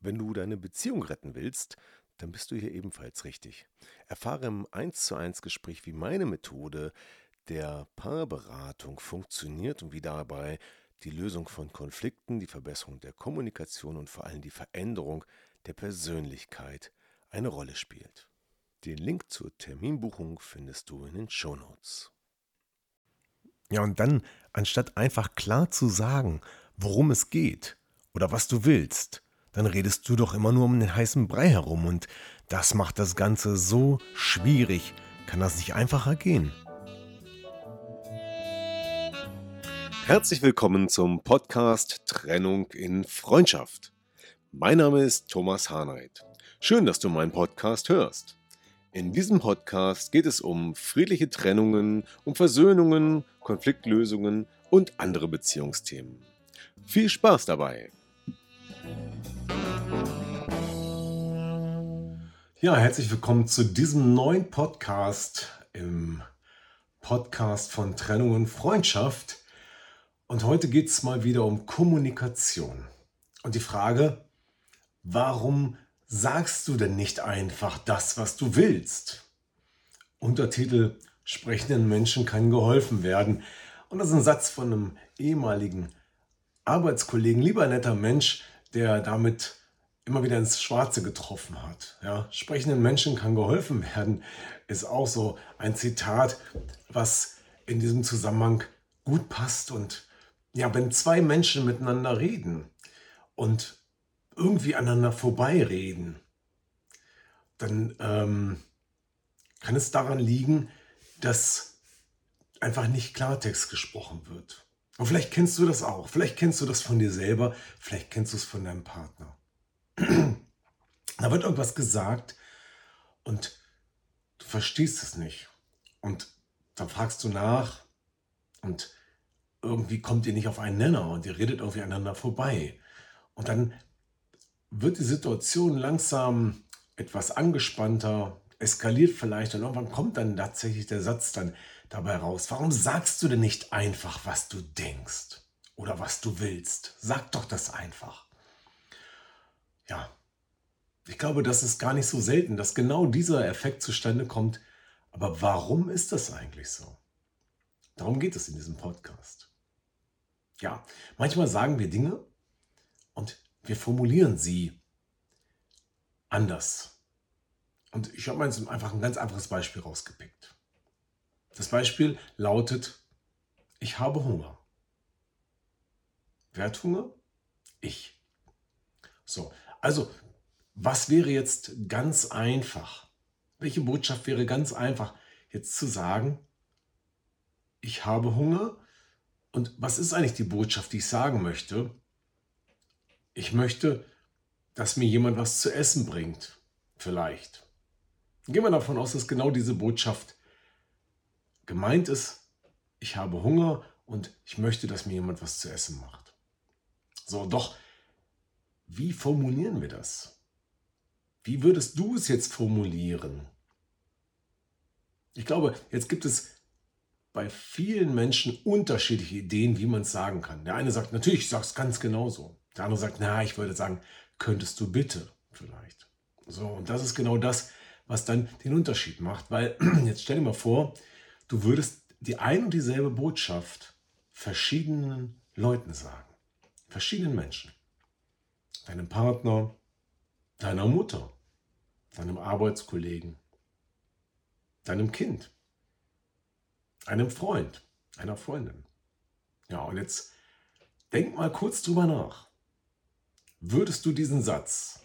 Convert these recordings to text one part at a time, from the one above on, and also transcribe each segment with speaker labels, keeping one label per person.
Speaker 1: Wenn du deine Beziehung retten willst, dann bist du hier ebenfalls richtig. Erfahre im 1 zu 1 Gespräch, wie meine Methode der Paarberatung funktioniert und wie dabei die Lösung von Konflikten, die Verbesserung der Kommunikation und vor allem die Veränderung der Persönlichkeit eine Rolle spielt. Den Link zur Terminbuchung findest du in den Shownotes. Ja, und dann, anstatt einfach klar zu sagen, worum es geht oder was du willst, dann redest du doch immer nur um den heißen Brei herum und das macht das Ganze so schwierig. Kann das nicht einfacher gehen? Herzlich willkommen zum Podcast Trennung in Freundschaft. Mein Name ist Thomas Hahnreit. Schön, dass du meinen Podcast hörst. In diesem Podcast geht es um friedliche Trennungen, um Versöhnungen, Konfliktlösungen und andere Beziehungsthemen. Viel Spaß dabei! Ja, herzlich willkommen zu diesem neuen Podcast im Podcast von Trennung und Freundschaft. Und heute geht es mal wieder um Kommunikation. Und die Frage, warum sagst du denn nicht einfach das, was du willst? Untertitel Sprechenden Menschen kann geholfen werden. Und das ist ein Satz von einem ehemaligen Arbeitskollegen, lieber netter Mensch, der damit immer wieder ins Schwarze getroffen hat. Ja, sprechenden Menschen kann geholfen werden, ist auch so ein Zitat, was in diesem Zusammenhang gut passt. Und ja, wenn zwei Menschen miteinander reden und irgendwie aneinander vorbeireden, dann ähm, kann es daran liegen, dass einfach nicht Klartext gesprochen wird. Und vielleicht kennst du das auch. Vielleicht kennst du das von dir selber. Vielleicht kennst du es von deinem Partner. Wird irgendwas gesagt und du verstehst es nicht. Und dann fragst du nach und irgendwie kommt ihr nicht auf einen Nenner und ihr redet irgendwie aneinander vorbei. Und dann wird die Situation langsam etwas angespannter, eskaliert vielleicht und irgendwann kommt dann tatsächlich der Satz dann dabei raus. Warum sagst du denn nicht einfach, was du denkst oder was du willst? Sag doch das einfach ja, ich glaube, das ist gar nicht so selten, dass genau dieser Effekt zustande kommt. Aber warum ist das eigentlich so? Darum geht es in diesem Podcast. Ja, manchmal sagen wir Dinge und wir formulieren sie anders. Und ich habe mir jetzt einfach ein ganz einfaches Beispiel rausgepickt. Das Beispiel lautet, ich habe Hunger. Wer hat Hunger? Ich. So, also, was wäre jetzt ganz einfach? Welche Botschaft wäre ganz einfach jetzt zu sagen? Ich habe Hunger. Und was ist eigentlich die Botschaft, die ich sagen möchte? Ich möchte, dass mir jemand was zu essen bringt. Vielleicht. Gehen wir davon aus, dass genau diese Botschaft gemeint ist. Ich habe Hunger und ich möchte, dass mir jemand was zu essen macht. So, doch wie formulieren wir das? Wie würdest du es jetzt formulieren? Ich glaube, jetzt gibt es bei vielen Menschen unterschiedliche Ideen, wie man es sagen kann. Der eine sagt, natürlich, ich sage es ganz genauso. Der andere sagt, na, ich würde sagen, könntest du bitte vielleicht. So, und das ist genau das, was dann den Unterschied macht. Weil, jetzt stell dir mal vor, du würdest die ein und dieselbe Botschaft verschiedenen Leuten sagen. Verschiedenen Menschen deinem Partner, deiner Mutter, deinem Arbeitskollegen, deinem Kind, einem Freund, einer Freundin. Ja, und jetzt denk mal kurz drüber nach. Würdest du diesen Satz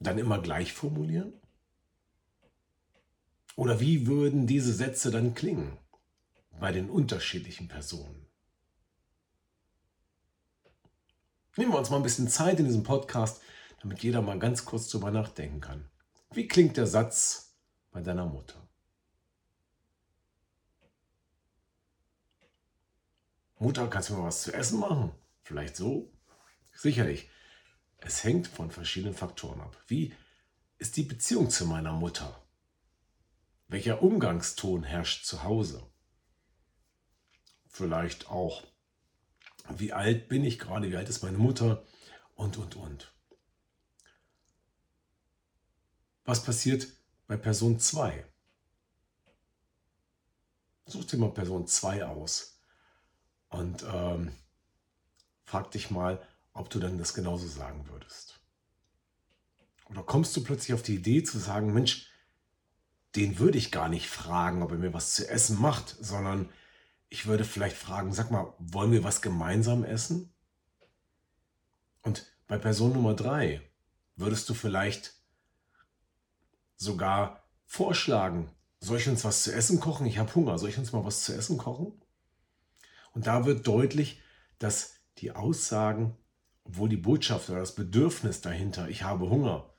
Speaker 1: dann immer gleich formulieren? Oder wie würden diese Sätze dann klingen bei den unterschiedlichen Personen? Nehmen wir uns mal ein bisschen Zeit in diesem Podcast, damit jeder mal ganz kurz drüber nachdenken kann. Wie klingt der Satz bei deiner Mutter? Mutter, kannst du mir was zu essen machen? Vielleicht so? Sicherlich. Es hängt von verschiedenen Faktoren ab. Wie ist die Beziehung zu meiner Mutter? Welcher Umgangston herrscht zu Hause? Vielleicht auch wie alt bin ich gerade, wie alt ist meine Mutter und, und, und. Was passiert bei Person 2? Such dir mal Person 2 aus und ähm, frag dich mal, ob du dann das genauso sagen würdest. Oder kommst du plötzlich auf die Idee zu sagen, Mensch, den würde ich gar nicht fragen, ob er mir was zu essen macht, sondern ich würde vielleicht fragen, sag mal, wollen wir was gemeinsam essen? Und bei Person Nummer 3 würdest du vielleicht sogar vorschlagen, soll ich uns was zu essen kochen? Ich habe Hunger, soll ich uns mal was zu essen kochen? Und da wird deutlich, dass die Aussagen, obwohl die Botschaft oder das Bedürfnis dahinter, ich habe Hunger,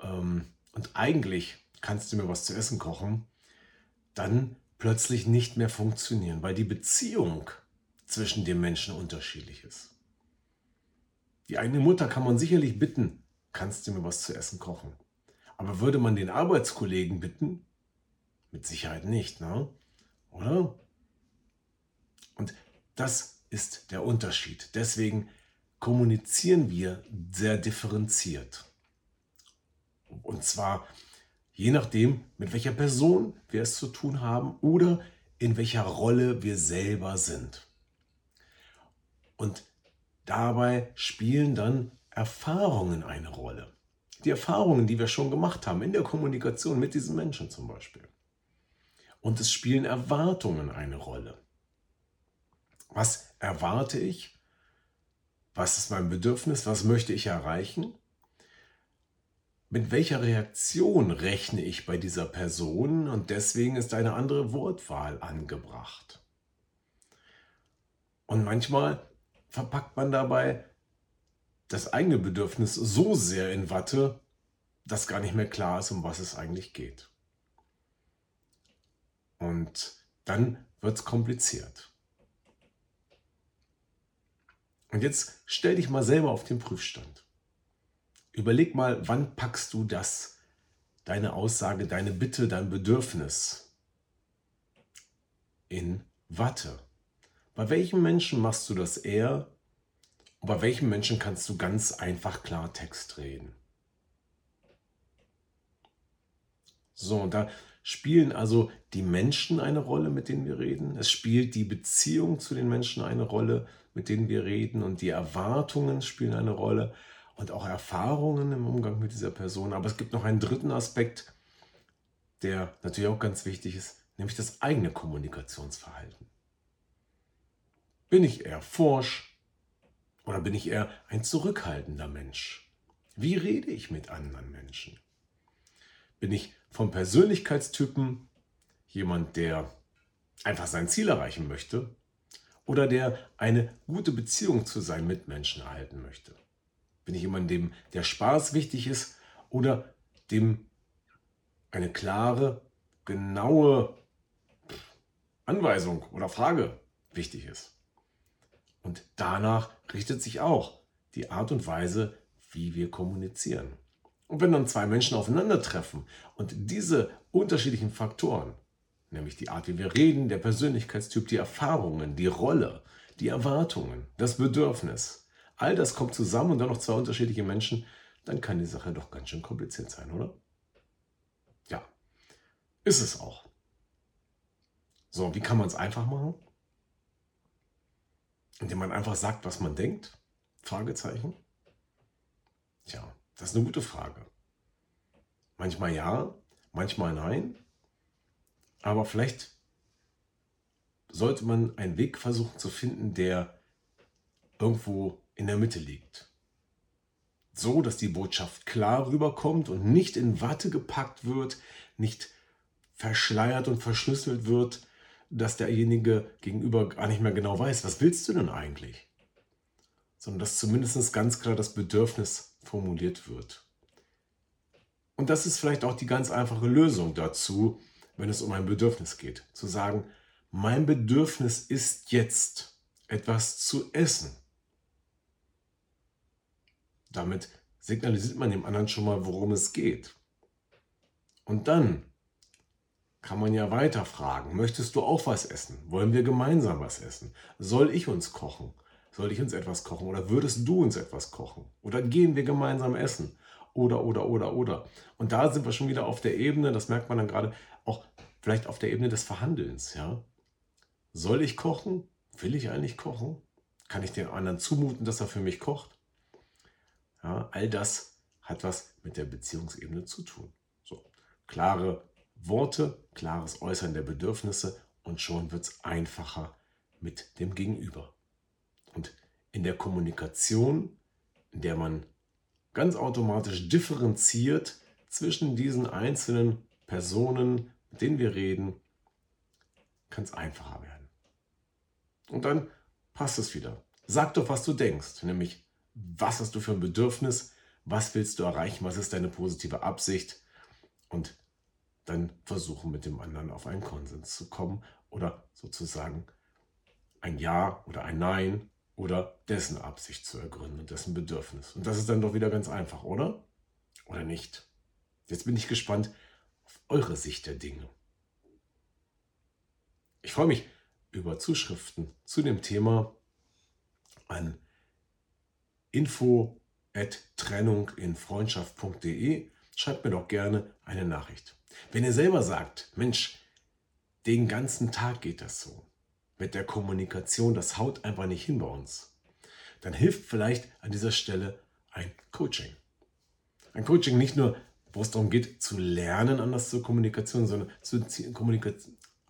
Speaker 1: ähm, und eigentlich kannst du mir was zu essen kochen, dann plötzlich nicht mehr funktionieren, weil die Beziehung zwischen den Menschen unterschiedlich ist. Die eigene Mutter kann man sicherlich bitten, kannst du mir was zu essen kochen. Aber würde man den Arbeitskollegen bitten? Mit Sicherheit nicht, ne? Oder? Und das ist der Unterschied. Deswegen kommunizieren wir sehr differenziert. Und zwar je nachdem, mit welcher Person wir es zu tun haben oder in welcher Rolle wir selber sind. Und dabei spielen dann Erfahrungen eine Rolle. Die Erfahrungen, die wir schon gemacht haben in der Kommunikation mit diesen Menschen zum Beispiel. Und es spielen Erwartungen eine Rolle. Was erwarte ich? Was ist mein Bedürfnis? Was möchte ich erreichen? mit welcher Reaktion rechne ich bei dieser Person und deswegen ist eine andere Wortwahl angebracht. Und manchmal verpackt man dabei das eigene Bedürfnis so sehr in Watte, dass gar nicht mehr klar ist, um was es eigentlich geht. Und dann wird es kompliziert. Und jetzt stell dich mal selber auf den Prüfstand. Überleg mal, wann packst du das, deine Aussage, deine Bitte, dein Bedürfnis in Watte? Bei welchen Menschen machst du das eher? Bei welchen Menschen kannst du ganz einfach Klartext reden? So, da spielen also die Menschen eine Rolle, mit denen wir reden. Es spielt die Beziehung zu den Menschen eine Rolle, mit denen wir reden. Und die Erwartungen spielen eine Rolle und auch Erfahrungen im Umgang mit dieser Person. Aber es gibt noch einen dritten Aspekt, der natürlich auch ganz wichtig ist, nämlich das eigene Kommunikationsverhalten. Bin ich eher forsch oder bin ich eher ein zurückhaltender Mensch? Wie rede ich mit anderen Menschen? Bin ich vom Persönlichkeitstypen jemand, der einfach sein Ziel erreichen möchte oder der eine gute Beziehung zu seinen Mitmenschen erhalten möchte? Bin ich jemand, dem der Spaß wichtig ist oder dem eine klare, genaue Anweisung oder Frage wichtig ist? Und danach richtet sich auch die Art und Weise, wie wir kommunizieren. Und wenn dann zwei Menschen aufeinandertreffen und diese unterschiedlichen Faktoren, nämlich die Art, wie wir reden, der Persönlichkeitstyp, die Erfahrungen, die Rolle, die Erwartungen, das Bedürfnis, all das kommt zusammen und dann noch zwei unterschiedliche Menschen, dann kann die Sache doch ganz schön kompliziert sein, oder? Ja, ist es auch. So, wie kann man es einfach machen? Indem man einfach sagt, was man denkt? Fragezeichen. Tja, das ist eine gute Frage. Manchmal ja, manchmal nein. Aber vielleicht sollte man einen Weg versuchen zu finden, der irgendwo in der Mitte liegt. So, dass die Botschaft klar rüberkommt und nicht in Watte gepackt wird, nicht verschleiert und verschlüsselt wird, dass derjenige gegenüber gar nicht mehr genau weiß, was willst du denn eigentlich? Sondern dass zumindest ganz klar das Bedürfnis formuliert wird. Und das ist vielleicht auch die ganz einfache Lösung dazu, wenn es um ein Bedürfnis geht. Zu sagen, mein Bedürfnis ist jetzt etwas zu essen. Damit signalisiert man dem anderen schon mal, worum es geht. Und dann kann man ja weiter fragen, möchtest du auch was essen? Wollen wir gemeinsam was essen? Soll ich uns kochen? Soll ich uns etwas kochen? Oder würdest du uns etwas kochen? Oder gehen wir gemeinsam essen? oder, oder, oder, oder. Und da sind wir schon wieder auf der Ebene, das merkt man dann gerade auch vielleicht auf der Ebene des Verhandelns. Ja? Soll ich kochen? Will ich eigentlich kochen? Kann ich den anderen zumuten, dass er für mich kocht? Ja, all das hat was mit der Beziehungsebene zu tun. So, klare Worte, klares Äußern der Bedürfnisse und schon wird es einfacher mit dem Gegenüber. Und in der Kommunikation, in der man ganz automatisch differenziert zwischen diesen einzelnen Personen, mit denen wir reden, kann es einfacher werden. Und dann passt es wieder. Sag doch, was du denkst, nämlich was hast du für ein Bedürfnis, was willst du erreichen, was ist deine positive Absicht und dann versuchen mit dem anderen auf einen Konsens zu kommen oder sozusagen ein Ja oder ein Nein oder dessen Absicht zu ergründen, dessen Bedürfnis. Und das ist dann doch wieder ganz einfach, oder? Oder nicht? Jetzt bin ich gespannt auf eure Sicht der Dinge. Ich freue mich über Zuschriften zu dem Thema an info at trennung in freundschaft.de. Schreibt mir doch gerne eine Nachricht. Wenn ihr selber sagt, Mensch, den ganzen Tag geht das so, mit der Kommunikation, das haut einfach nicht hin bei uns, dann hilft vielleicht an dieser Stelle ein Coaching. Ein Coaching nicht nur, wo es darum geht, zu lernen, anders zur Kommunikation, sondern zu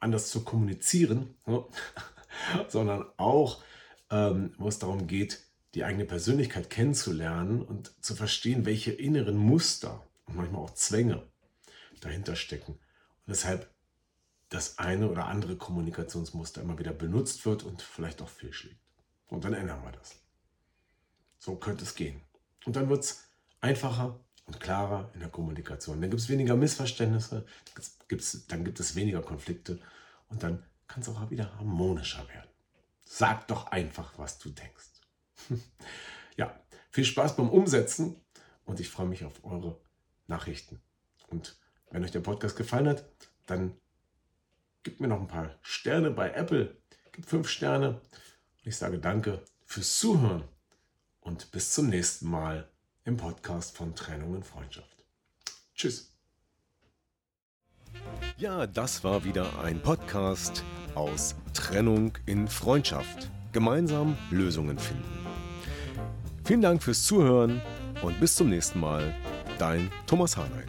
Speaker 1: anders zu kommunizieren, sondern auch, ähm, wo es darum geht, die eigene Persönlichkeit kennenzulernen und zu verstehen, welche inneren Muster und manchmal auch Zwänge dahinter stecken. Und deshalb das eine oder andere Kommunikationsmuster immer wieder benutzt wird und vielleicht auch fehlschlägt. Und dann ändern wir das. So könnte es gehen. Und dann wird es einfacher und klarer in der Kommunikation. Dann gibt es weniger Missverständnisse, gibt's, dann gibt es weniger Konflikte und dann kann es auch wieder harmonischer werden. Sag doch einfach, was du denkst. ja, viel Spaß beim Umsetzen und ich freue mich auf eure Nachrichten. Und wenn euch der Podcast gefallen hat, dann gebt mir noch ein paar Sterne bei Apple. Gebt fünf Sterne. Und ich sage danke fürs Zuhören und bis zum nächsten Mal im Podcast von Trennung und Freundschaft. Tschüss.
Speaker 2: Ja, das war wieder ein Podcast aus Trennung in Freundschaft. Gemeinsam Lösungen finden. Vielen Dank fürs Zuhören und bis zum nächsten Mal. Dein Thomas Harnight.